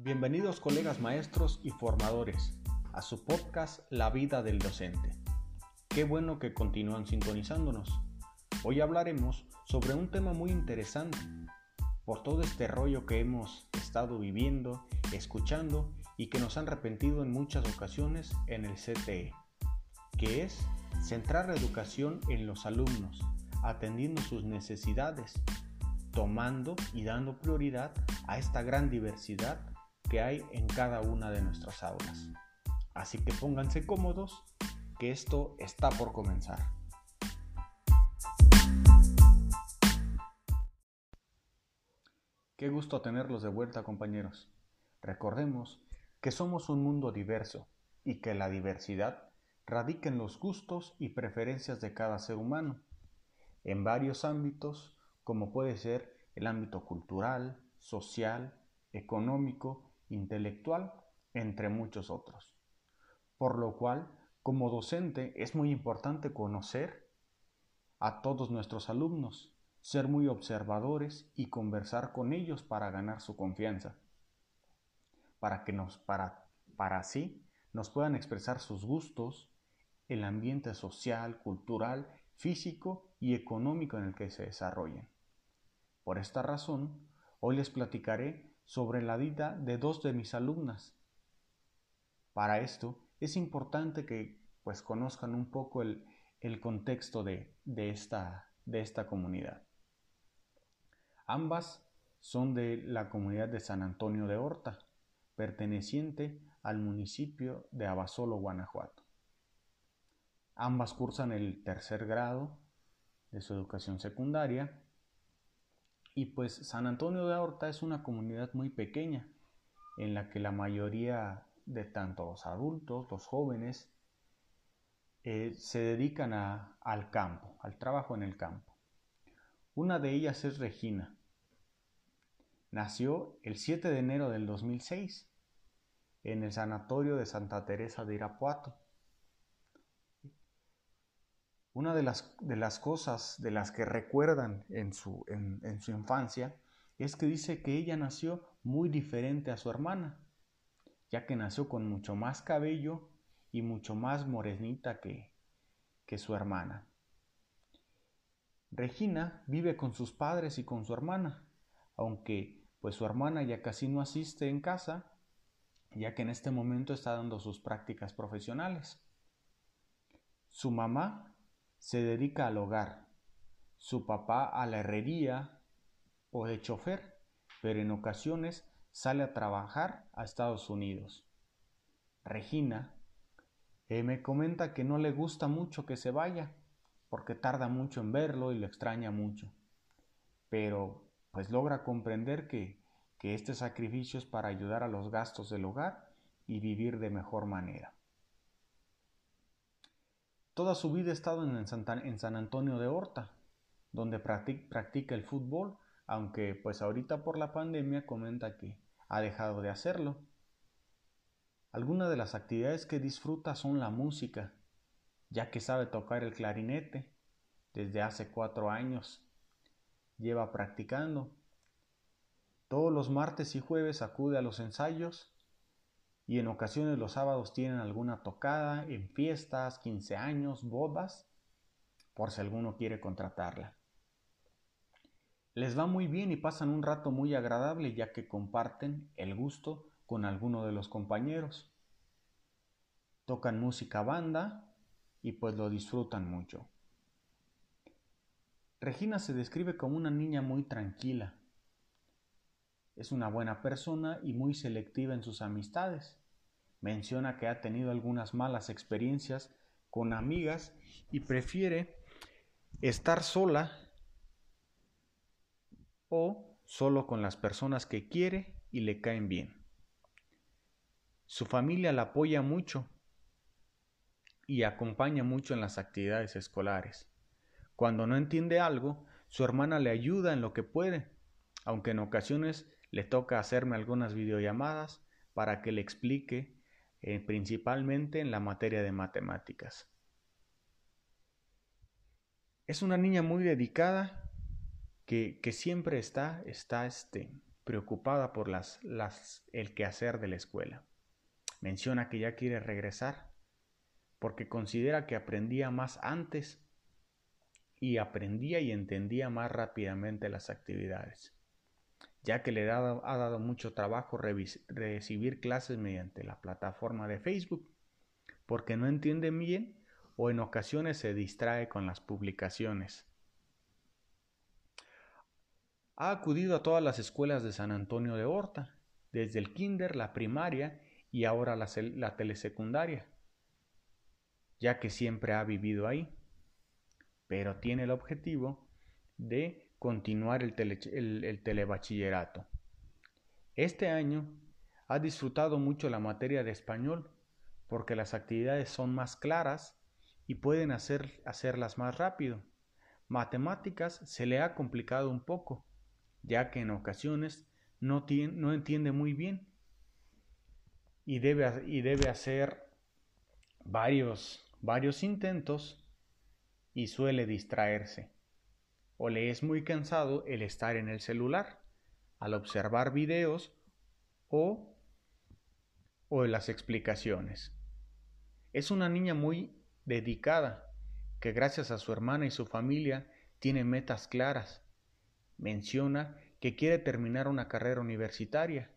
Bienvenidos colegas maestros y formadores a su podcast La vida del docente. Qué bueno que continúan sintonizándonos. Hoy hablaremos sobre un tema muy interesante por todo este rollo que hemos estado viviendo, escuchando y que nos han repentido en muchas ocasiones en el CTE, que es centrar la educación en los alumnos, atendiendo sus necesidades, tomando y dando prioridad a esta gran diversidad que hay en cada una de nuestras aulas. Así que pónganse cómodos, que esto está por comenzar. Qué gusto tenerlos de vuelta compañeros. Recordemos que somos un mundo diverso y que la diversidad radica en los gustos y preferencias de cada ser humano, en varios ámbitos como puede ser el ámbito cultural, social, económico intelectual, entre muchos otros. Por lo cual, como docente, es muy importante conocer a todos nuestros alumnos, ser muy observadores y conversar con ellos para ganar su confianza, para que nos, para, para así nos puedan expresar sus gustos, el ambiente social, cultural, físico y económico en el que se desarrollen. Por esta razón, hoy les platicaré sobre la vida de dos de mis alumnas. Para esto es importante que pues conozcan un poco el, contexto de, esta, de esta comunidad. Ambas son de la comunidad de San Antonio de Horta, perteneciente al municipio de Abasolo, Guanajuato. Ambas cursan el tercer grado de su educación secundaria y pues San Antonio de Horta es una comunidad muy pequeña en la que la mayoría de tanto los adultos, los jóvenes, eh, se dedican al campo, al trabajo en el campo. Una de ellas es Regina. Nació el 7 de enero del 2006 en el sanatorio de Santa Teresa de Irapuato. Una de las, de las cosas de las que recuerdan en su, en, su infancia es que dice que ella nació muy diferente a su hermana, ya que nació con mucho más cabello y mucho más morenita que, que su hermana. Regina vive con sus padres y con su hermana, aunque pues su hermana ya casi no asiste en casa, ya que en este momento está dando sus prácticas profesionales. Su mamá se dedica al hogar, su papá a la herrería o de chofer, pero en ocasiones sale a trabajar a Estados Unidos. Regina eh, me comenta que no le gusta mucho que se vaya, porque tarda mucho en verlo y lo extraña mucho. Pero pues logra comprender que, que este sacrificio es para ayudar a los gastos del hogar y vivir de mejor manera. Toda su vida ha estado en, San Antonio de Horta, donde practica el fútbol, aunque pues ahorita por la pandemia comenta que ha dejado de hacerlo. Algunas de las actividades que disfruta son la música, ya que sabe tocar el clarinete desde hace cuatro años. Lleva practicando. Todos los martes y jueves acude a los ensayos y en ocasiones los sábados tienen alguna tocada en fiestas, 15 años, bodas, por si alguno quiere contratarla. Les va muy bien y pasan un rato muy agradable ya que comparten el gusto con alguno de los compañeros. Tocan música banda y pues lo disfrutan mucho. Regina se describe como una niña muy tranquila. Es una buena persona y muy selectiva en sus amistades. Menciona que ha tenido algunas malas experiencias con amigas y prefiere estar sola o solo con las personas que quiere y le caen bien. Su familia la apoya mucho y acompaña mucho en las actividades escolares. Cuando no entiende algo, su hermana le ayuda en lo que puede, aunque en ocasiones le toca hacerme algunas videollamadas para que le explique eh, principalmente en la materia de matemáticas. Es una niña muy dedicada que, siempre está, está este, preocupada por las, las, el quehacer de la escuela. Menciona que ya quiere regresar porque considera que aprendía más antes y aprendía y entendía más rápidamente las actividades, ya que le ha dado, mucho trabajo recibir clases mediante la plataforma de Facebook, porque no entiende bien o en ocasiones se distrae con las publicaciones. Ha acudido a todas las escuelas de San Antonio de Horta, desde el kinder, la primaria y ahora la telesecundaria, ya que siempre ha vivido ahí pero tiene el objetivo de continuar el, telebachillerato. Este año ha disfrutado mucho la materia de español porque las actividades son más claras y pueden hacer, hacerlas más rápido. Matemáticas se le ha complicado un poco, ya que en ocasiones no, no entiende muy bien y debe, y debe hacer varios, varios intentos y suele distraerse. O le es muy cansado el estar en el celular, al observar videos o, o las explicaciones. Es una niña muy dedicada, que gracias a su hermana y su familia tiene metas claras. Menciona que quiere terminar una carrera universitaria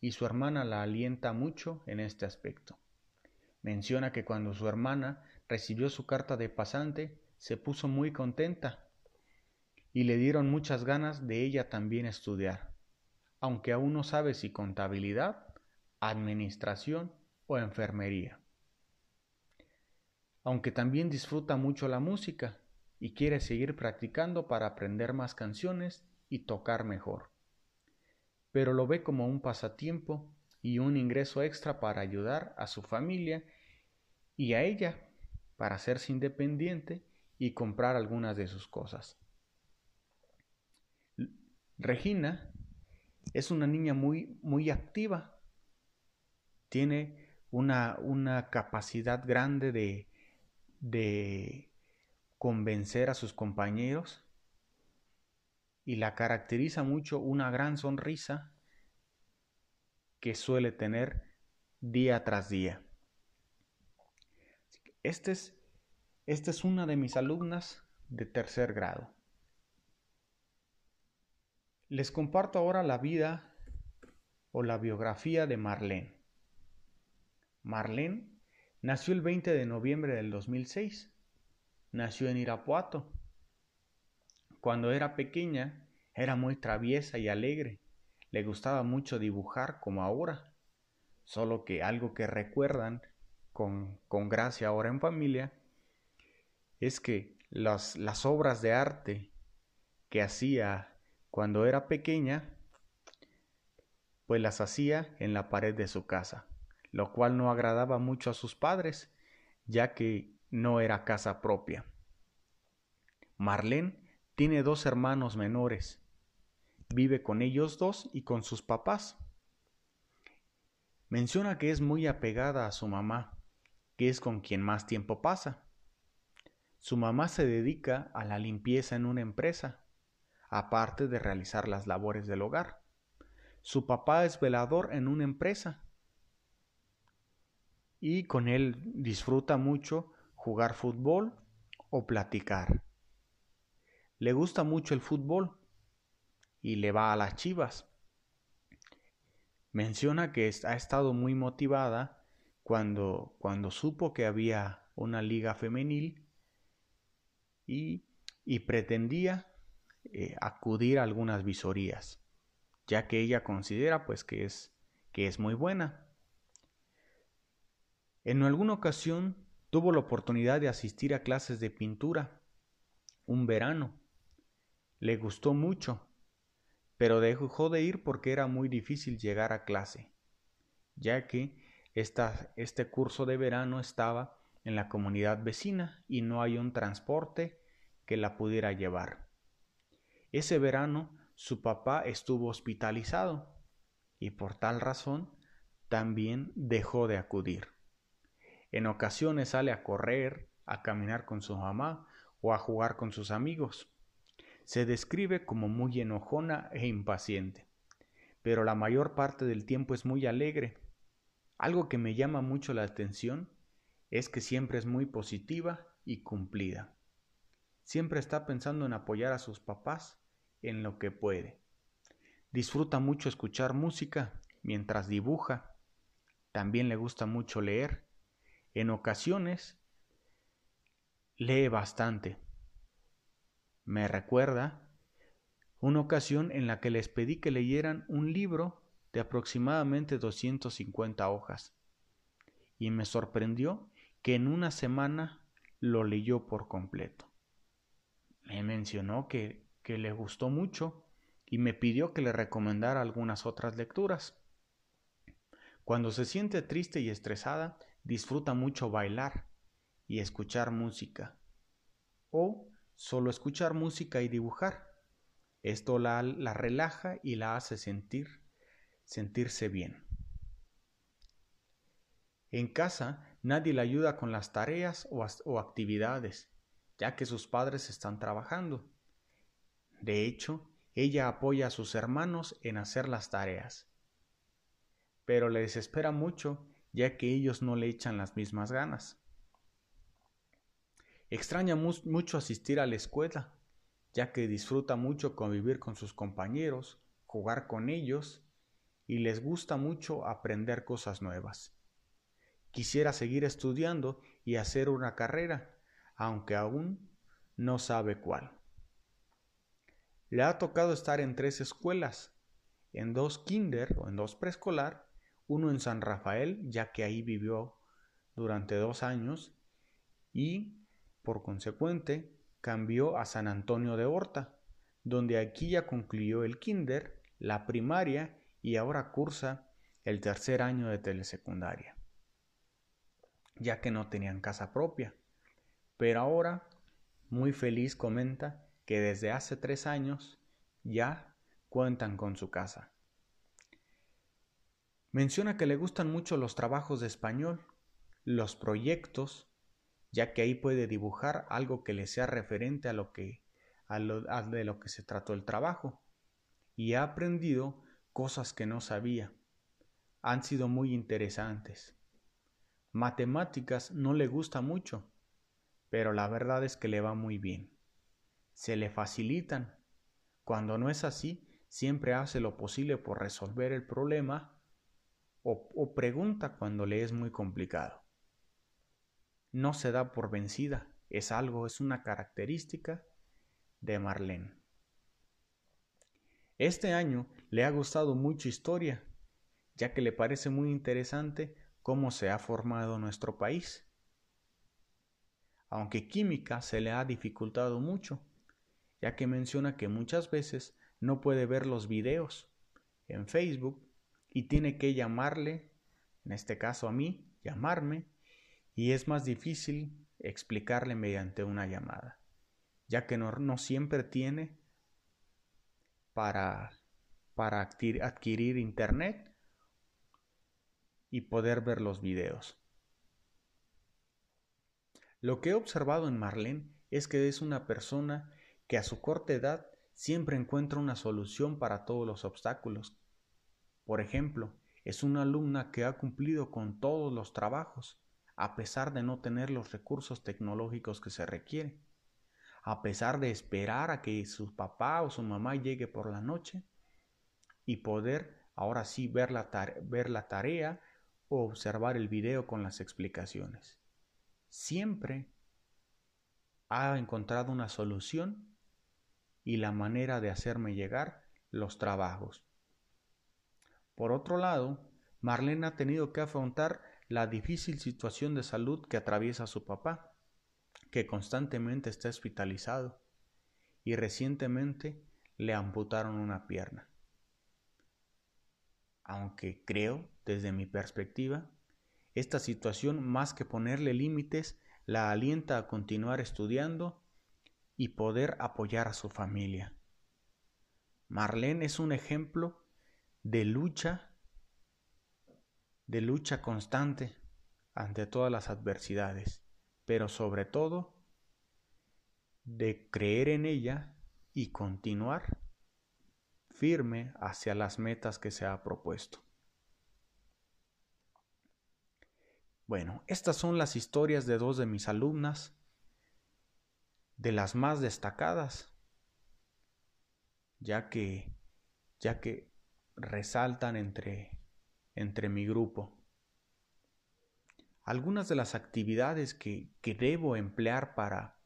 y su hermana la alienta mucho en este aspecto. Menciona que cuando su hermana recibió su carta de pasante, se puso muy contenta y le dieron muchas ganas de ella también estudiar, aunque aún no sabe si contabilidad, administración o enfermería. Aunque también disfruta mucho la música y quiere seguir practicando para aprender más canciones y tocar mejor. Pero lo ve como un pasatiempo y un ingreso extra para ayudar a su familia y a ella para hacerse independiente y comprar algunas de sus cosas. Regina es una niña muy, muy activa. Tiene una, una capacidad grande de, de convencer a sus compañeros y la caracteriza mucho una gran sonrisa que suele tener día tras día. Este es esta es una de mis alumnas de tercer grado. Les comparto ahora la vida o la biografía de Marlene. Marlene nació el 20 de noviembre del 2006. Nació en Irapuato. Cuando era pequeña era muy traviesa y alegre. Le gustaba mucho dibujar como ahora. Solo que algo que recuerdan con, con gracia ahora en familia es que las, las obras de arte que hacía cuando era pequeña, pues las hacía en la pared de su casa, lo cual no agradaba mucho a sus padres, ya que no era casa propia. Marlene tiene dos hermanos menores. Vive con ellos dos y con sus papás. Menciona que es muy apegada a su mamá, que es con quien más tiempo pasa. Su mamá se dedica a la limpieza en una empresa, aparte de realizar las labores del hogar. Su papá es velador en una empresa y con él disfruta mucho jugar fútbol o platicar. Le gusta mucho el fútbol y le va a las chivas. Menciona que ha estado muy motivada cuando, cuando supo que había una liga femenil y, pretendía eh, acudir a algunas visorías, ya que ella considera pues que es, que es muy buena. En alguna ocasión tuvo la oportunidad de asistir a clases de pintura, un verano. Le gustó mucho, pero dejó de ir porque era muy difícil llegar a clase, ya que este curso de verano estaba en la comunidad vecina y no hay un transporte que la pudiera llevar. Ese verano su papá estuvo hospitalizado y por tal razón también dejó de acudir. En ocasiones sale a correr, a caminar con su mamá o a jugar con sus amigos. Se describe como muy enojona e impaciente. pero la mayor parte del tiempo es muy alegre. Algo que me llama mucho la atención es que siempre es muy positiva y cumplida. Siempre está pensando en apoyar a sus papás en lo que puede. Disfruta mucho escuchar música mientras dibuja. También le gusta mucho leer. En ocasiones lee bastante. Me recuerda una ocasión en la que les pedí que leyeran un libro de aproximadamente 250 hojas. Y me sorprendió que en una semana lo leyó por completo. Me mencionó que, que le gustó mucho y me pidió que le recomendara algunas otras lecturas. Cuando se siente triste y estresada, disfruta mucho bailar y escuchar música. O solo escuchar música y dibujar. Esto la, la relaja y la hace sentir, sentirse bien. En casa nadie le ayuda con las tareas o, o actividades, ya que sus padres están trabajando. De hecho, ella apoya a sus hermanos en hacer las tareas. Pero le desespera mucho, ya que ellos no le echan las mismas ganas. Extraña mucho asistir a la escuela, ya que disfruta mucho convivir con sus compañeros, jugar con ellos y les gusta mucho aprender cosas nuevas. Quisiera seguir estudiando y hacer una carrera, aunque aún no sabe cuál. Le ha tocado estar en tres escuelas, en dos kinder o en dos preescolar, uno en San Rafael, ya que ahí vivió durante dos años, y, por consecuente, cambió a San Antonio de Horta, donde aquí ya concluyó el kinder, la primaria y ahora cursa el tercer año de telesecundaria, ya que no tenían casa propia. Pero ahora, muy feliz comenta que desde hace tres años ya cuentan con su casa. Menciona que le gustan mucho los trabajos de español, los proyectos ya que ahí puede dibujar algo que le sea referente a lo que lo, de lo que se trató el trabajo y ha aprendido cosas que no sabía. Han sido muy interesantes. Matemáticas no le gusta mucho, pero la verdad es que le va muy bien. Se le facilitan. Cuando no es así, siempre hace lo posible por resolver el problema o, o pregunta cuando le es muy complicado no se da por vencida, es algo, es una característica de Marlene. Este año le ha gustado mucho historia, ya que le parece muy interesante cómo se ha formado nuestro país. Aunque química se le ha dificultado mucho, ya que menciona que muchas veces no puede ver los videos en Facebook y tiene que llamarle, en este caso a mí, llamarme y es más difícil explicarle mediante una llamada, ya que no, siempre tiene para, para adquirir internet y poder ver los videos. Lo que he observado en Marlene es que es una persona que a su corta edad siempre encuentra una solución para todos los obstáculos. Por ejemplo, es una alumna que ha cumplido con todos los trabajos a pesar de no tener los recursos tecnológicos que se requieren, a pesar de esperar a que su papá o su mamá llegue por la noche y poder ahora sí ver la, ver la tarea o observar el video con las explicaciones. Siempre ha encontrado una solución y la manera de hacerme llegar los trabajos. Por otro lado, Marlene ha tenido que afrontar la difícil situación de salud que atraviesa su papá, que constantemente está hospitalizado y recientemente le amputaron una pierna. Aunque creo, desde mi perspectiva, esta situación más que ponerle límites, la alienta a continuar estudiando y poder apoyar a su familia. Marlene es un ejemplo de lucha de lucha constante ante todas las adversidades, pero sobre todo de creer en ella y continuar firme hacia las metas que se ha propuesto. Bueno, estas son las historias de dos de mis alumnas, de las más destacadas, ya que, ya que resaltan entre, entre mi grupo. Algunas de las actividades que, que debo emplear para,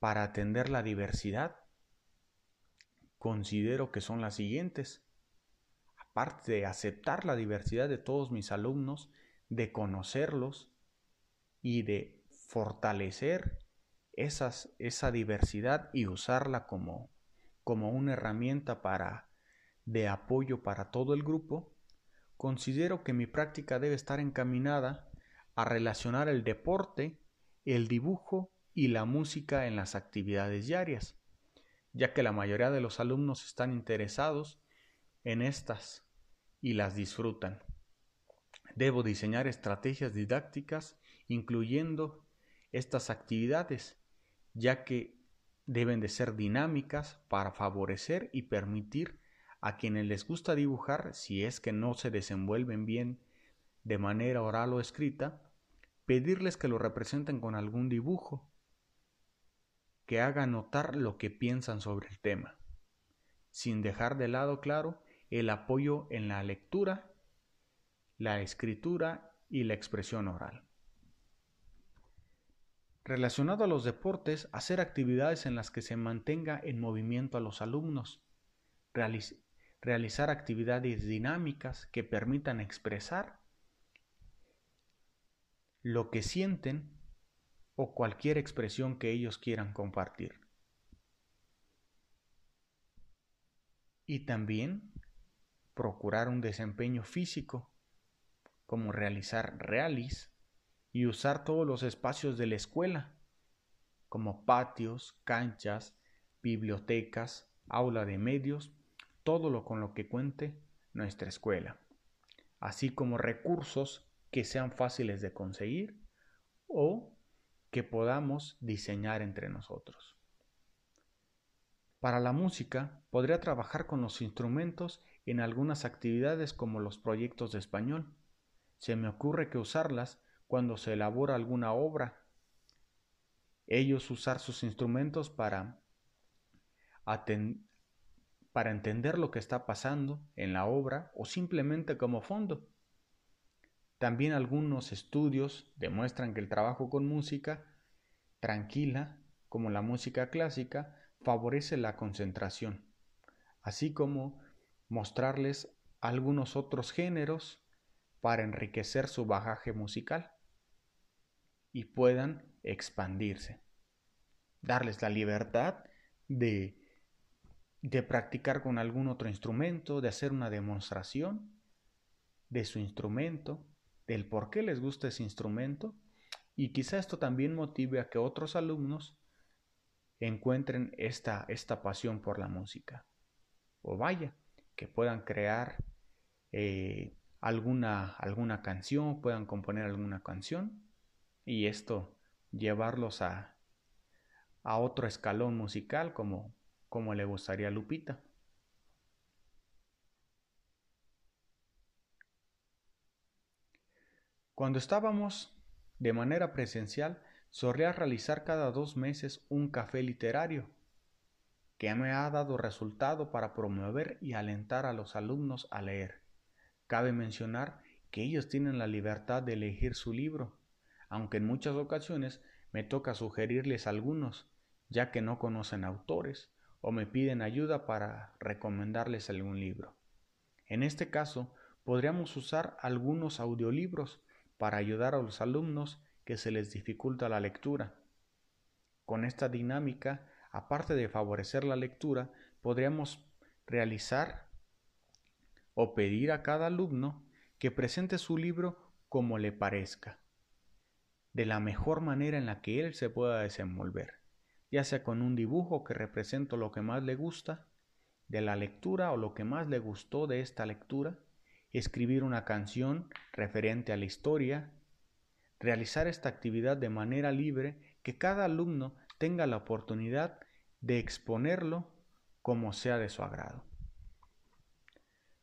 para atender la diversidad considero que son las siguientes. Aparte de aceptar la diversidad de todos mis alumnos, de conocerlos y de fortalecer esa diversidad y usarla como, como una herramienta para, de apoyo para todo el grupo, considero que mi práctica debe estar encaminada a relacionar el deporte, el dibujo y la música en las actividades diarias, ya que la mayoría de los alumnos están interesados en estas y las disfrutan. Debo diseñar estrategias didácticas incluyendo estas actividades, ya que deben de ser dinámicas para favorecer y permitir a quienes les gusta dibujar, si es que no se desenvuelven bien de manera oral o escrita, pedirles que lo representen con algún dibujo, que haga notar lo que piensan sobre el tema, sin dejar de lado, claro, el apoyo en la lectura la escritura y la expresión oral. Relacionado a los deportes, hacer actividades en las que se mantenga en movimiento a los alumnos, realizar actividades dinámicas que permitan expresar lo que sienten o cualquier expresión que ellos quieran compartir. Y también procurar un desempeño físico como realizar realis y usar todos los espacios de la escuela, como patios, canchas, bibliotecas, aula de medios, todo lo con lo que cuente nuestra escuela, así como recursos que sean fáciles de conseguir o que podamos diseñar entre nosotros. Para la música, podría trabajar con los instrumentos en algunas actividades como los proyectos de español, se me ocurre que usarlas cuando se elabora alguna obra. Ellos usar sus instrumentos para, para entender lo que está pasando en la obra o simplemente como fondo. También algunos estudios demuestran que el trabajo con música tranquila, como la música clásica, favorece la concentración, así como mostrarles algunos otros géneros para enriquecer su bagaje musical y puedan expandirse. Darles la libertad de, de practicar con algún otro instrumento, de hacer una demostración de su instrumento, del por qué les gusta ese instrumento y quizá esto también motive a que otros alumnos encuentren esta, esta pasión por la música. O vaya, que puedan crear eh, alguna, alguna canción, puedan componer alguna canción y esto llevarlos a, a otro escalón musical como, como le gustaría a Lupita. Cuando estábamos de manera presencial, solía realizar cada dos meses un café literario, que me ha dado resultado para promover y alentar a los alumnos a leer. Cabe mencionar que ellos tienen la libertad de elegir su libro, aunque en muchas ocasiones me toca sugerirles algunos, ya que no conocen autores o me piden ayuda para recomendarles algún libro. En este caso, podríamos usar algunos audiolibros para ayudar a los alumnos que se les dificulta la lectura. Con esta dinámica, aparte de favorecer la lectura, podríamos realizar o pedir a cada alumno que presente su libro como le parezca, de la mejor manera en la que él se pueda desenvolver, ya sea con un dibujo que represente lo que más le gusta de la lectura o lo que más le gustó de esta lectura, escribir una canción referente a la historia, realizar esta actividad de manera libre, que cada alumno tenga la oportunidad de exponerlo como sea de su agrado.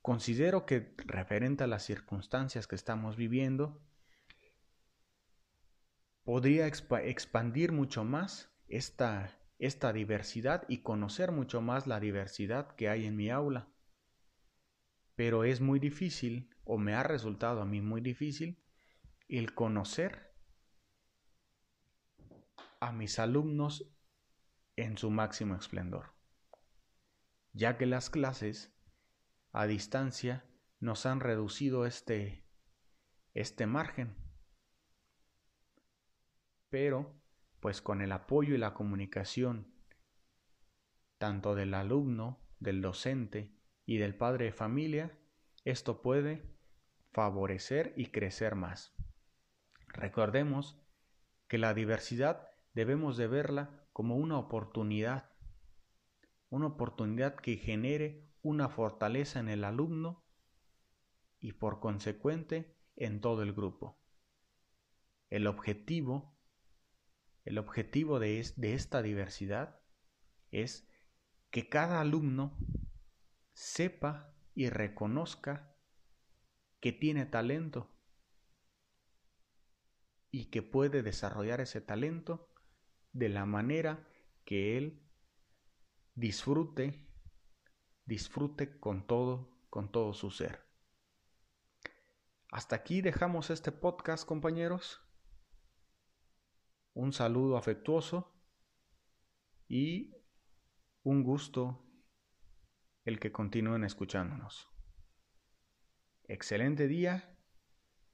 considero que referente a las circunstancias que estamos viviendo, podría expandir mucho más esta, diversidad y conocer mucho más la diversidad que hay en mi aula. Pero es muy difícil, o me ha resultado a mí muy difícil, el conocer a mis alumnos en su máximo esplendor, ya que las clases a distancia nos han reducido este, este margen. Pero, pues con el apoyo y la comunicación tanto del alumno, del docente y del padre de familia, esto puede favorecer y crecer más. Recordemos que la diversidad debemos de verla como una oportunidad, una oportunidad que genere una fortaleza en el alumno y por consecuente en todo el grupo. El objetivo, el objetivo de, esta diversidad es que cada alumno sepa y reconozca que tiene talento y que puede desarrollar ese talento de la manera que él disfrute, disfrute con todo, con todo su ser. Hasta aquí dejamos este podcast, compañeros. Un saludo afectuoso y un gusto el que continúen escuchándonos. Excelente día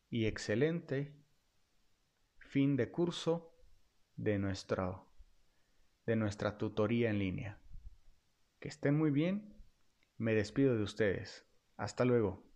y excelente fin de curso de, nuestra, de nuestra tutoría en línea. Que estén muy bien. Me despido de ustedes. Hasta luego.